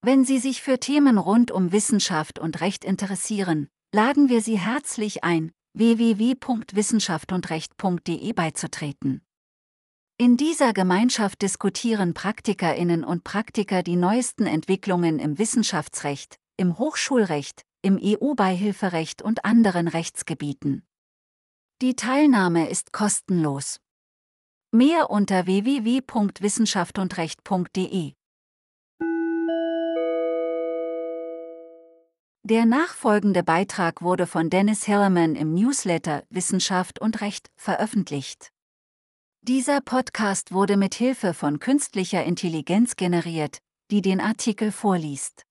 Wenn Sie sich für Themen rund um Wissenschaft und Recht interessieren, laden wir Sie herzlich ein www.wissenschaftsundrecht.de beizutreten. In dieser Gemeinschaft diskutieren Praktikerinnen und Praktiker die neuesten Entwicklungen im Wissenschaftsrecht, im Hochschulrecht, im EU-Beihilferecht und anderen Rechtsgebieten. Die Teilnahme ist kostenlos. Mehr unter www.wissenschaftsundrecht.de Der nachfolgende Beitrag wurde von Dennis Hilleman im Newsletter Wissenschaft und Recht veröffentlicht. Dieser Podcast wurde mit Hilfe von künstlicher Intelligenz generiert, die den Artikel vorliest.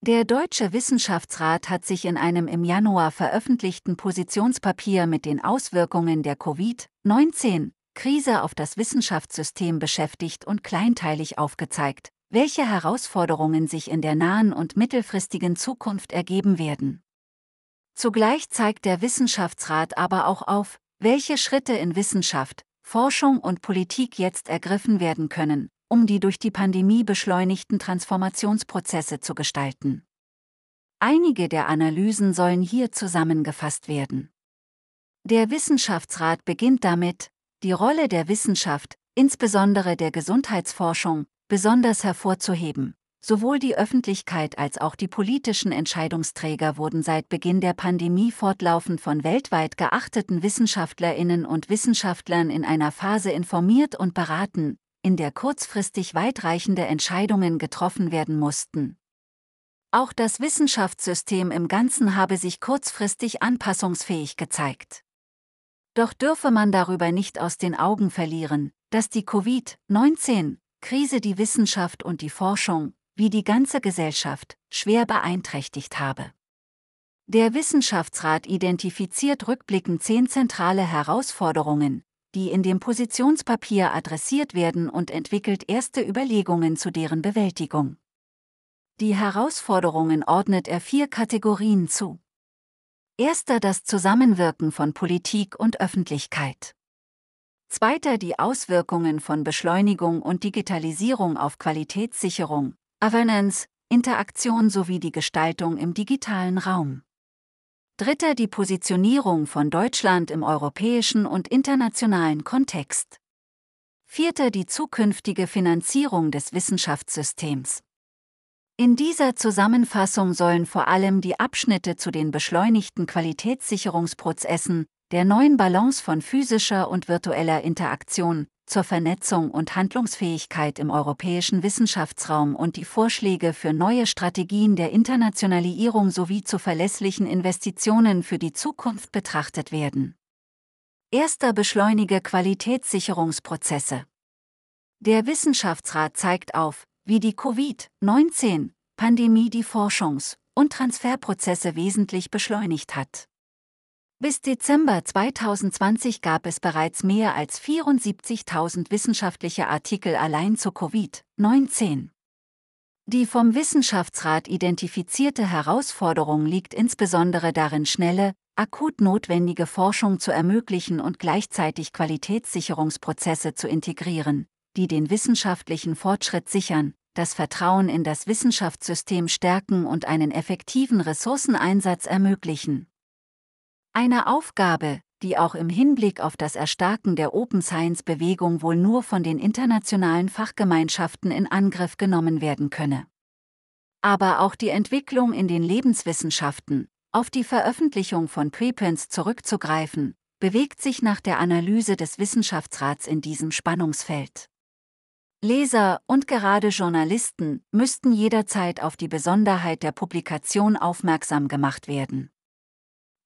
Der Deutsche Wissenschaftsrat hat sich in einem im Januar veröffentlichten Positionspapier mit den Auswirkungen der Covid-19-Krise auf das Wissenschaftssystem beschäftigt und kleinteilig aufgezeigt, welche Herausforderungen sich in der nahen und mittelfristigen Zukunft ergeben werden. Zugleich zeigt der Wissenschaftsrat aber auch auf, welche Schritte in Wissenschaft, Forschung und Politik jetzt ergriffen werden können, um die durch die Pandemie beschleunigten Transformationsprozesse zu gestalten. Einige der Analysen sollen hier zusammengefasst werden. Der Wissenschaftsrat beginnt damit, die Rolle der Wissenschaft, insbesondere der Gesundheitsforschung, besonders hervorzuheben. Sowohl die Öffentlichkeit als auch die politischen Entscheidungsträger wurden seit Beginn der Pandemie fortlaufend von weltweit geachteten Wissenschaftlerinnen und Wissenschaftlern in einer Phase informiert und beraten, in der kurzfristig weitreichende Entscheidungen getroffen werden mussten. Auch das Wissenschaftssystem im Ganzen habe sich kurzfristig anpassungsfähig gezeigt. Doch dürfe man darüber nicht aus den Augen verlieren, dass die Covid-19 Krise die Wissenschaft und die Forschung, wie die ganze Gesellschaft, schwer beeinträchtigt habe. Der Wissenschaftsrat identifiziert rückblickend zehn zentrale Herausforderungen, die in dem Positionspapier adressiert werden und entwickelt erste Überlegungen zu deren Bewältigung. Die Herausforderungen ordnet er vier Kategorien zu. Erster das Zusammenwirken von Politik und Öffentlichkeit. Zweiter die Auswirkungen von Beschleunigung und Digitalisierung auf Qualitätssicherung, Governance, Interaktion sowie die Gestaltung im digitalen Raum. Dritter die Positionierung von Deutschland im europäischen und internationalen Kontext. Vierter die zukünftige Finanzierung des Wissenschaftssystems. In dieser Zusammenfassung sollen vor allem die Abschnitte zu den beschleunigten Qualitätssicherungsprozessen, der neuen Balance von physischer und virtueller Interaktion, zur Vernetzung und Handlungsfähigkeit im europäischen Wissenschaftsraum und die Vorschläge für neue Strategien der Internationalisierung sowie zu verlässlichen Investitionen für die Zukunft betrachtet werden. Erster beschleunige Qualitätssicherungsprozesse. Der Wissenschaftsrat zeigt auf, wie die Covid-19-Pandemie die Forschungs- und Transferprozesse wesentlich beschleunigt hat. Bis Dezember 2020 gab es bereits mehr als 74.000 wissenschaftliche Artikel allein zu Covid-19. Die vom Wissenschaftsrat identifizierte Herausforderung liegt insbesondere darin, schnelle, akut notwendige Forschung zu ermöglichen und gleichzeitig Qualitätssicherungsprozesse zu integrieren, die den wissenschaftlichen Fortschritt sichern, das Vertrauen in das Wissenschaftssystem stärken und einen effektiven Ressourceneinsatz ermöglichen. Eine Aufgabe, die auch im Hinblick auf das Erstarken der Open Science-Bewegung wohl nur von den internationalen Fachgemeinschaften in Angriff genommen werden könne. Aber auch die Entwicklung in den Lebenswissenschaften, auf die Veröffentlichung von Preprints zurückzugreifen, bewegt sich nach der Analyse des Wissenschaftsrats in diesem Spannungsfeld. Leser und gerade Journalisten müssten jederzeit auf die Besonderheit der Publikation aufmerksam gemacht werden.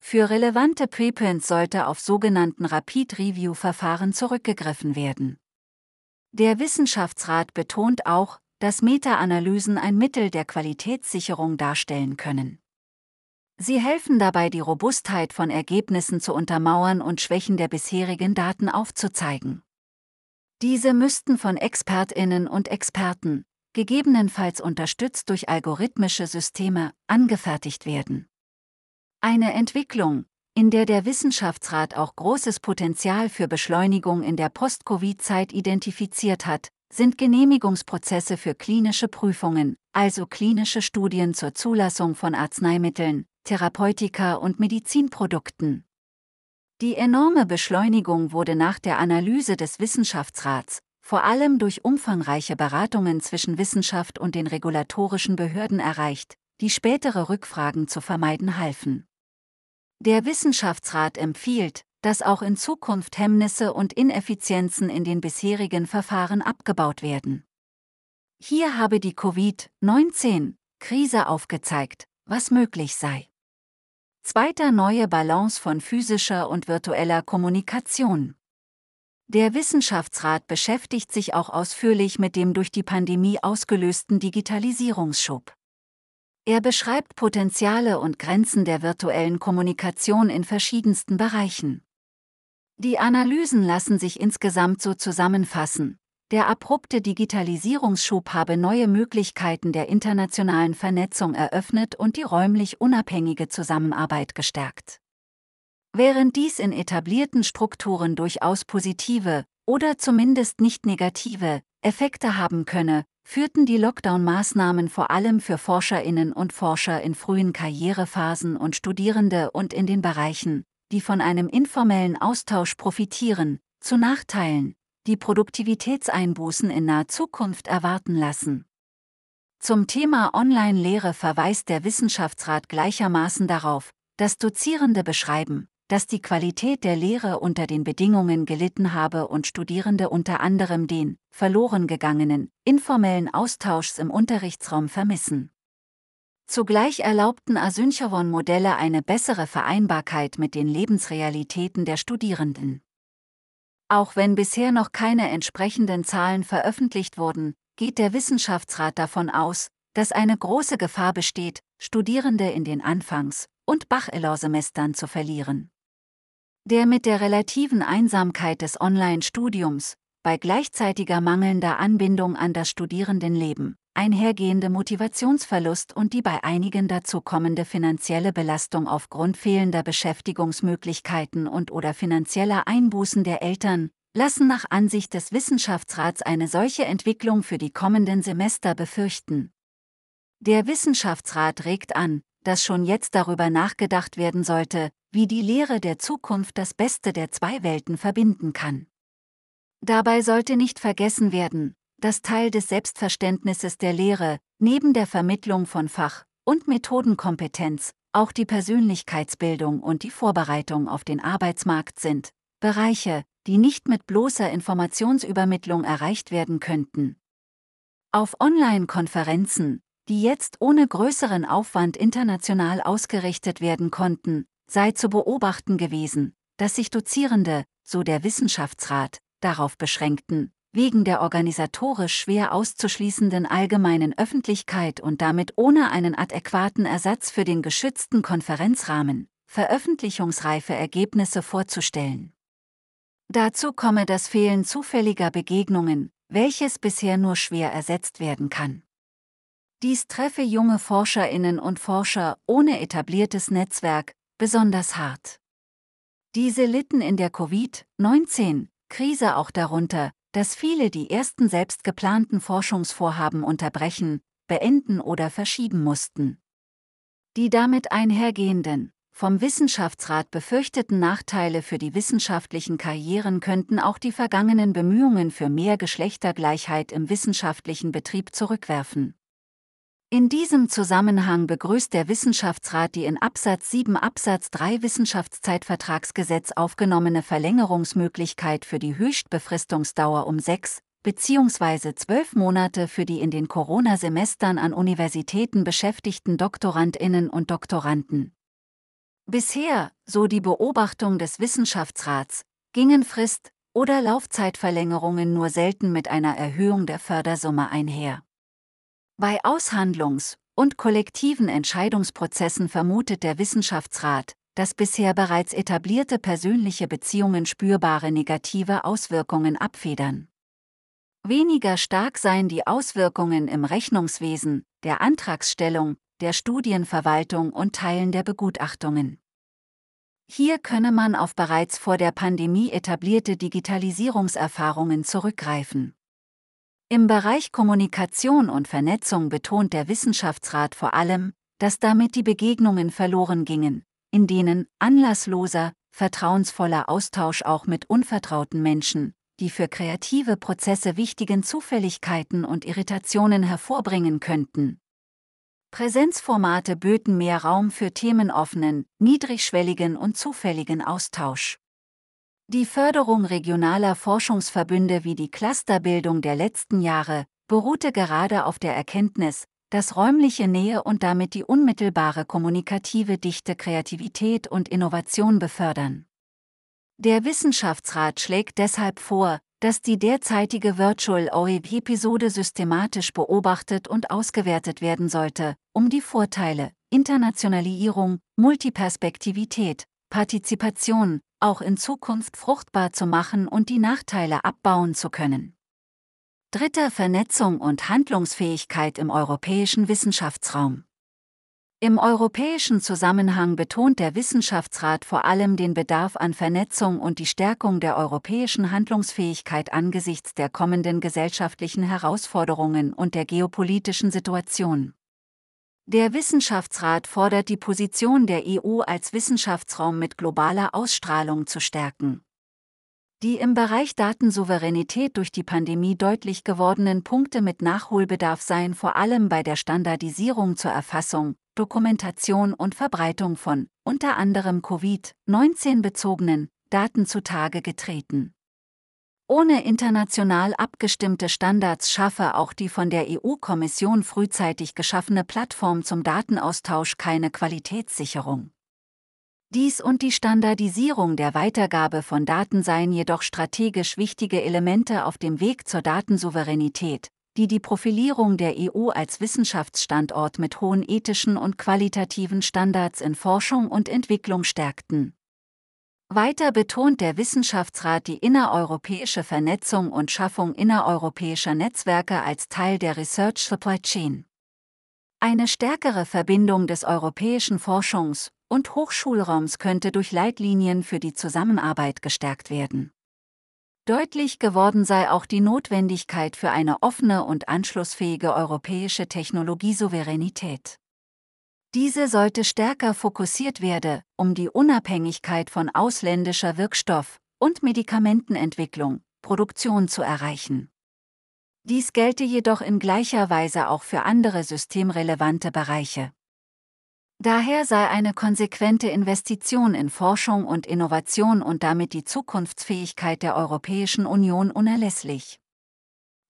Für relevante Preprints sollte auf sogenannten Rapid Review Verfahren zurückgegriffen werden. Der Wissenschaftsrat betont auch, dass Meta-Analysen ein Mittel der Qualitätssicherung darstellen können. Sie helfen dabei, die Robustheit von Ergebnissen zu untermauern und Schwächen der bisherigen Daten aufzuzeigen. Diese müssten von Expertinnen und Experten, gegebenenfalls unterstützt durch algorithmische Systeme, angefertigt werden. Eine Entwicklung, in der der Wissenschaftsrat auch großes Potenzial für Beschleunigung in der Post-Covid-Zeit identifiziert hat, sind Genehmigungsprozesse für klinische Prüfungen, also klinische Studien zur Zulassung von Arzneimitteln, Therapeutika und Medizinprodukten. Die enorme Beschleunigung wurde nach der Analyse des Wissenschaftsrats, vor allem durch umfangreiche Beratungen zwischen Wissenschaft und den regulatorischen Behörden erreicht, die spätere Rückfragen zu vermeiden halfen. Der Wissenschaftsrat empfiehlt, dass auch in Zukunft Hemmnisse und Ineffizienzen in den bisherigen Verfahren abgebaut werden. Hier habe die Covid-19-Krise aufgezeigt, was möglich sei. Zweiter neue Balance von physischer und virtueller Kommunikation. Der Wissenschaftsrat beschäftigt sich auch ausführlich mit dem durch die Pandemie ausgelösten Digitalisierungsschub. Er beschreibt Potenziale und Grenzen der virtuellen Kommunikation in verschiedensten Bereichen. Die Analysen lassen sich insgesamt so zusammenfassen, der abrupte Digitalisierungsschub habe neue Möglichkeiten der internationalen Vernetzung eröffnet und die räumlich unabhängige Zusammenarbeit gestärkt. Während dies in etablierten Strukturen durchaus positive oder zumindest nicht negative Effekte haben könne, führten die Lockdown-Maßnahmen vor allem für Forscherinnen und Forscher in frühen Karrierephasen und Studierende und in den Bereichen, die von einem informellen Austausch profitieren, zu Nachteilen, die Produktivitätseinbußen in naher Zukunft erwarten lassen. Zum Thema Online-Lehre verweist der Wissenschaftsrat gleichermaßen darauf, dass Dozierende beschreiben, dass die Qualität der Lehre unter den Bedingungen gelitten habe und Studierende unter anderem den verloren gegangenen, informellen Austauschs im Unterrichtsraum vermissen. Zugleich erlaubten Asynchron-Modelle eine bessere Vereinbarkeit mit den Lebensrealitäten der Studierenden. Auch wenn bisher noch keine entsprechenden Zahlen veröffentlicht wurden, geht der Wissenschaftsrat davon aus, dass eine große Gefahr besteht, Studierende in den Anfangs- und Bachelorsemestern zu verlieren. Der mit der relativen Einsamkeit des Online-Studiums, bei gleichzeitiger mangelnder Anbindung an das Studierendenleben, einhergehende Motivationsverlust und die bei einigen dazu kommende finanzielle Belastung aufgrund fehlender Beschäftigungsmöglichkeiten und oder finanzieller Einbußen der Eltern, lassen nach Ansicht des Wissenschaftsrats eine solche Entwicklung für die kommenden Semester befürchten. Der Wissenschaftsrat regt an, dass schon jetzt darüber nachgedacht werden sollte, wie die Lehre der Zukunft das Beste der zwei Welten verbinden kann. Dabei sollte nicht vergessen werden, dass Teil des Selbstverständnisses der Lehre, neben der Vermittlung von Fach- und Methodenkompetenz, auch die Persönlichkeitsbildung und die Vorbereitung auf den Arbeitsmarkt sind, Bereiche, die nicht mit bloßer Informationsübermittlung erreicht werden könnten. Auf Online-Konferenzen, die jetzt ohne größeren Aufwand international ausgerichtet werden konnten, sei zu beobachten gewesen, dass sich Dozierende, so der Wissenschaftsrat, darauf beschränkten, wegen der organisatorisch schwer auszuschließenden allgemeinen Öffentlichkeit und damit ohne einen adäquaten Ersatz für den geschützten Konferenzrahmen, veröffentlichungsreife Ergebnisse vorzustellen. Dazu komme das Fehlen zufälliger Begegnungen, welches bisher nur schwer ersetzt werden kann. Dies treffe junge Forscherinnen und Forscher ohne etabliertes Netzwerk besonders hart. Diese litten in der Covid-19-Krise auch darunter, dass viele die ersten selbst geplanten Forschungsvorhaben unterbrechen, beenden oder verschieben mussten. Die damit einhergehenden, vom Wissenschaftsrat befürchteten Nachteile für die wissenschaftlichen Karrieren könnten auch die vergangenen Bemühungen für mehr Geschlechtergleichheit im wissenschaftlichen Betrieb zurückwerfen. In diesem Zusammenhang begrüßt der Wissenschaftsrat die in Absatz 7 Absatz 3 Wissenschaftszeitvertragsgesetz aufgenommene Verlängerungsmöglichkeit für die Höchstbefristungsdauer um sechs bzw. zwölf Monate für die in den Corona-Semestern an Universitäten beschäftigten Doktorandinnen und Doktoranden. Bisher, so die Beobachtung des Wissenschaftsrats, gingen Frist- oder Laufzeitverlängerungen nur selten mit einer Erhöhung der Fördersumme einher. Bei Aushandlungs- und kollektiven Entscheidungsprozessen vermutet der Wissenschaftsrat, dass bisher bereits etablierte persönliche Beziehungen spürbare negative Auswirkungen abfedern. Weniger stark seien die Auswirkungen im Rechnungswesen, der Antragsstellung, der Studienverwaltung und Teilen der Begutachtungen. Hier könne man auf bereits vor der Pandemie etablierte Digitalisierungserfahrungen zurückgreifen. Im Bereich Kommunikation und Vernetzung betont der Wissenschaftsrat vor allem, dass damit die Begegnungen verloren gingen, in denen anlassloser, vertrauensvoller Austausch auch mit unvertrauten Menschen, die für kreative Prozesse wichtigen Zufälligkeiten und Irritationen hervorbringen könnten. Präsenzformate böten mehr Raum für themenoffenen, niedrigschwelligen und zufälligen Austausch. Die Förderung regionaler Forschungsverbünde wie die Clusterbildung der letzten Jahre beruhte gerade auf der Erkenntnis, dass räumliche Nähe und damit die unmittelbare kommunikative Dichte Kreativität und Innovation befördern. Der Wissenschaftsrat schlägt deshalb vor, dass die derzeitige Virtual OEB-Episode systematisch beobachtet und ausgewertet werden sollte, um die Vorteile, Internationalisierung, Multiperspektivität, Partizipation, auch in Zukunft fruchtbar zu machen und die Nachteile abbauen zu können. Dritter Vernetzung und Handlungsfähigkeit im europäischen Wissenschaftsraum. Im europäischen Zusammenhang betont der Wissenschaftsrat vor allem den Bedarf an Vernetzung und die Stärkung der europäischen Handlungsfähigkeit angesichts der kommenden gesellschaftlichen Herausforderungen und der geopolitischen Situation. Der Wissenschaftsrat fordert die Position der EU als Wissenschaftsraum mit globaler Ausstrahlung zu stärken. Die im Bereich Datensouveränität durch die Pandemie deutlich gewordenen Punkte mit Nachholbedarf seien vor allem bei der Standardisierung zur Erfassung, Dokumentation und Verbreitung von, unter anderem Covid-19 bezogenen, Daten zutage getreten. Ohne international abgestimmte Standards schaffe auch die von der EU-Kommission frühzeitig geschaffene Plattform zum Datenaustausch keine Qualitätssicherung. Dies und die Standardisierung der Weitergabe von Daten seien jedoch strategisch wichtige Elemente auf dem Weg zur Datensouveränität, die die Profilierung der EU als Wissenschaftsstandort mit hohen ethischen und qualitativen Standards in Forschung und Entwicklung stärkten. Weiter betont der Wissenschaftsrat die innereuropäische Vernetzung und Schaffung innereuropäischer Netzwerke als Teil der Research Supply Chain. Eine stärkere Verbindung des europäischen Forschungs- und Hochschulraums könnte durch Leitlinien für die Zusammenarbeit gestärkt werden. Deutlich geworden sei auch die Notwendigkeit für eine offene und anschlussfähige europäische Technologiesouveränität. Diese sollte stärker fokussiert werden, um die Unabhängigkeit von ausländischer Wirkstoff- und Medikamentenentwicklung, Produktion zu erreichen. Dies gelte jedoch in gleicher Weise auch für andere systemrelevante Bereiche. Daher sei eine konsequente Investition in Forschung und Innovation und damit die Zukunftsfähigkeit der Europäischen Union unerlässlich.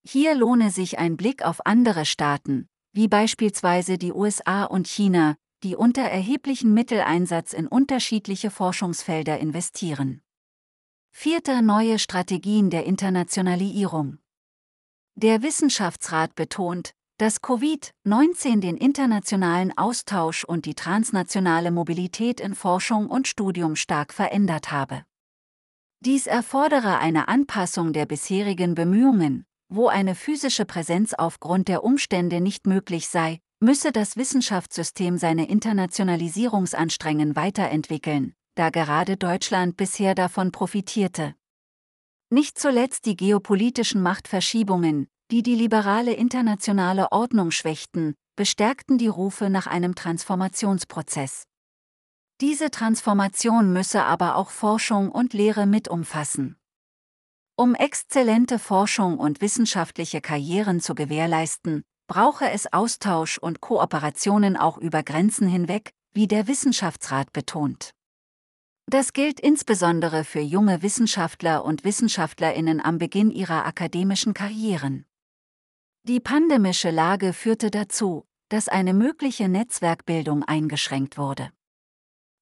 Hier lohne sich ein Blick auf andere Staaten, wie beispielsweise die USA und China, die unter erheblichen Mitteleinsatz in unterschiedliche Forschungsfelder investieren. Vierter neue Strategien der Internationalisierung. Der Wissenschaftsrat betont, dass Covid-19 den internationalen Austausch und die transnationale Mobilität in Forschung und Studium stark verändert habe. Dies erfordere eine Anpassung der bisherigen Bemühungen, wo eine physische Präsenz aufgrund der Umstände nicht möglich sei, müsse das Wissenschaftssystem seine Internationalisierungsanstrengen weiterentwickeln, da gerade Deutschland bisher davon profitierte. Nicht zuletzt die geopolitischen Machtverschiebungen, die die liberale internationale Ordnung schwächten, bestärkten die Rufe nach einem Transformationsprozess. Diese Transformation müsse aber auch Forschung und Lehre mit umfassen. Um exzellente Forschung und wissenschaftliche Karrieren zu gewährleisten, brauche es Austausch und Kooperationen auch über Grenzen hinweg, wie der Wissenschaftsrat betont. Das gilt insbesondere für junge Wissenschaftler und Wissenschaftlerinnen am Beginn ihrer akademischen Karrieren. Die pandemische Lage führte dazu, dass eine mögliche Netzwerkbildung eingeschränkt wurde.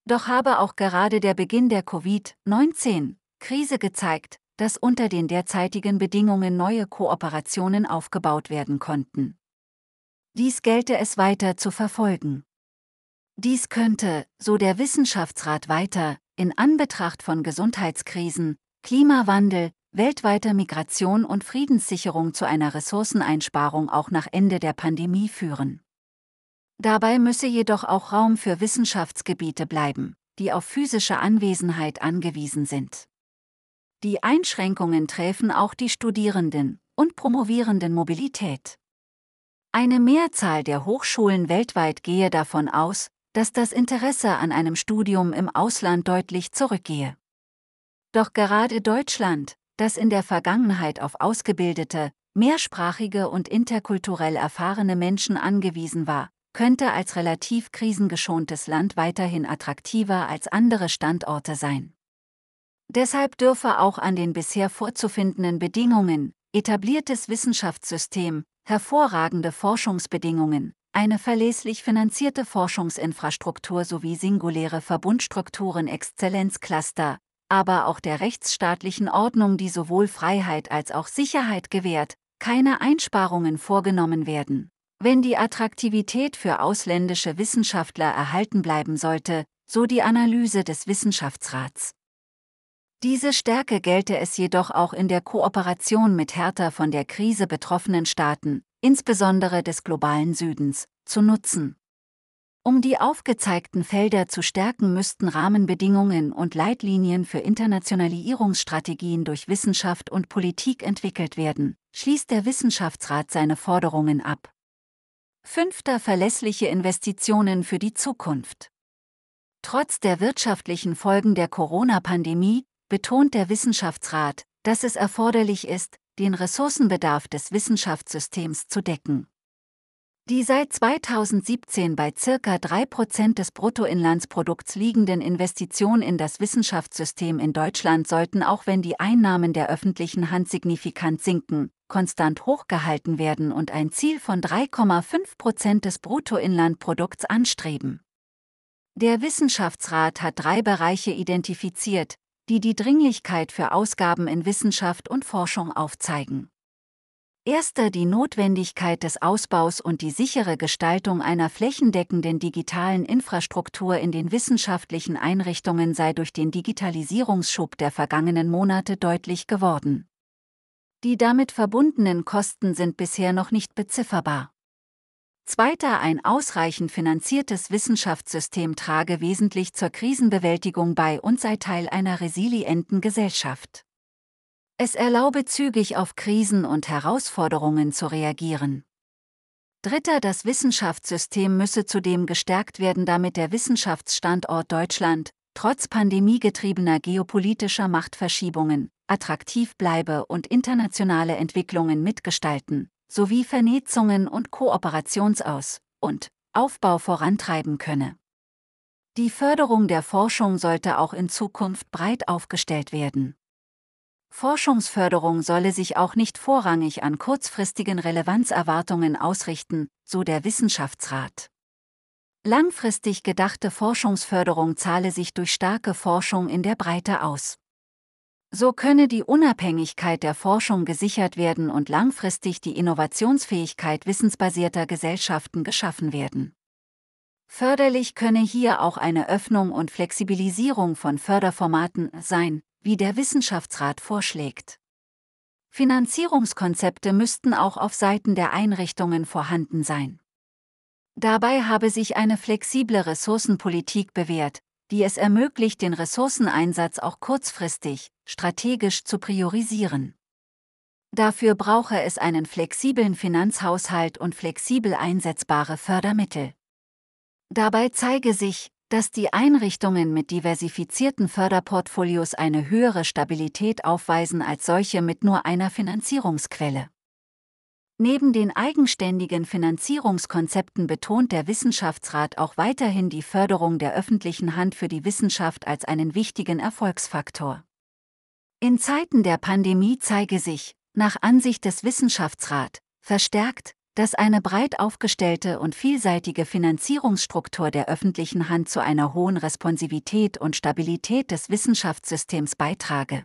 Doch habe auch gerade der Beginn der Covid-19-Krise gezeigt, dass unter den derzeitigen Bedingungen neue Kooperationen aufgebaut werden konnten. Dies gelte es weiter zu verfolgen. Dies könnte, so der Wissenschaftsrat weiter, in Anbetracht von Gesundheitskrisen, Klimawandel, weltweiter Migration und Friedenssicherung zu einer Ressourceneinsparung auch nach Ende der Pandemie führen. Dabei müsse jedoch auch Raum für Wissenschaftsgebiete bleiben, die auf physische Anwesenheit angewiesen sind. Die Einschränkungen träfen auch die Studierenden und promovierenden Mobilität. Eine Mehrzahl der Hochschulen weltweit gehe davon aus, dass das Interesse an einem Studium im Ausland deutlich zurückgehe. Doch gerade Deutschland, das in der Vergangenheit auf ausgebildete, mehrsprachige und interkulturell erfahrene Menschen angewiesen war, könnte als relativ krisengeschontes Land weiterhin attraktiver als andere Standorte sein. Deshalb dürfe auch an den bisher vorzufindenden Bedingungen, etabliertes Wissenschaftssystem, hervorragende Forschungsbedingungen, eine verlässlich finanzierte Forschungsinfrastruktur sowie singuläre Verbundstrukturen Exzellenzcluster, aber auch der rechtsstaatlichen Ordnung, die sowohl Freiheit als auch Sicherheit gewährt, keine Einsparungen vorgenommen werden. Wenn die Attraktivität für ausländische Wissenschaftler erhalten bleiben sollte, so die Analyse des Wissenschaftsrats. Diese Stärke gelte es jedoch auch in der Kooperation mit härter von der Krise betroffenen Staaten, insbesondere des globalen Südens, zu nutzen. Um die aufgezeigten Felder zu stärken, müssten Rahmenbedingungen und Leitlinien für Internationalisierungsstrategien durch Wissenschaft und Politik entwickelt werden, schließt der Wissenschaftsrat seine Forderungen ab. Fünfter verlässliche Investitionen für die Zukunft. Trotz der wirtschaftlichen Folgen der Corona-Pandemie betont der Wissenschaftsrat, dass es erforderlich ist, den Ressourcenbedarf des Wissenschaftssystems zu decken. Die seit 2017 bei circa 3% des Bruttoinlandsprodukts liegenden Investitionen in das Wissenschaftssystem in Deutschland sollten auch wenn die Einnahmen der öffentlichen Hand signifikant sinken, konstant hochgehalten werden und ein Ziel von 3,5 Prozent des Bruttoinlandprodukts anstreben. Der Wissenschaftsrat hat drei Bereiche identifiziert, die die Dringlichkeit für Ausgaben in Wissenschaft und Forschung aufzeigen. Erster die Notwendigkeit des Ausbaus und die sichere Gestaltung einer flächendeckenden digitalen Infrastruktur in den wissenschaftlichen Einrichtungen sei durch den Digitalisierungsschub der vergangenen Monate deutlich geworden. Die damit verbundenen Kosten sind bisher noch nicht bezifferbar. Zweiter ein ausreichend finanziertes Wissenschaftssystem trage wesentlich zur Krisenbewältigung bei und sei Teil einer resilienten Gesellschaft. Es erlaube zügig auf Krisen und Herausforderungen zu reagieren. Dritter das Wissenschaftssystem müsse zudem gestärkt werden, damit der Wissenschaftsstandort Deutschland, trotz pandemiegetriebener geopolitischer Machtverschiebungen, attraktiv bleibe und internationale Entwicklungen mitgestalten, sowie Vernetzungen und Kooperationsaus- und Aufbau vorantreiben könne. Die Förderung der Forschung sollte auch in Zukunft breit aufgestellt werden. Forschungsförderung solle sich auch nicht vorrangig an kurzfristigen Relevanzerwartungen ausrichten, so der Wissenschaftsrat. Langfristig gedachte Forschungsförderung zahle sich durch starke Forschung in der Breite aus. So könne die Unabhängigkeit der Forschung gesichert werden und langfristig die Innovationsfähigkeit wissensbasierter Gesellschaften geschaffen werden. Förderlich könne hier auch eine Öffnung und Flexibilisierung von Förderformaten sein, wie der Wissenschaftsrat vorschlägt. Finanzierungskonzepte müssten auch auf Seiten der Einrichtungen vorhanden sein. Dabei habe sich eine flexible Ressourcenpolitik bewährt, die es ermöglicht, den Ressourceneinsatz auch kurzfristig, strategisch zu priorisieren. Dafür brauche es einen flexiblen Finanzhaushalt und flexibel einsetzbare Fördermittel. Dabei zeige sich, dass die Einrichtungen mit diversifizierten Förderportfolios eine höhere Stabilität aufweisen als solche mit nur einer Finanzierungsquelle. Neben den eigenständigen Finanzierungskonzepten betont der Wissenschaftsrat auch weiterhin die Förderung der öffentlichen Hand für die Wissenschaft als einen wichtigen Erfolgsfaktor. In Zeiten der Pandemie zeige sich, nach Ansicht des Wissenschaftsrat, verstärkt, dass eine breit aufgestellte und vielseitige Finanzierungsstruktur der öffentlichen Hand zu einer hohen Responsivität und Stabilität des Wissenschaftssystems beitrage.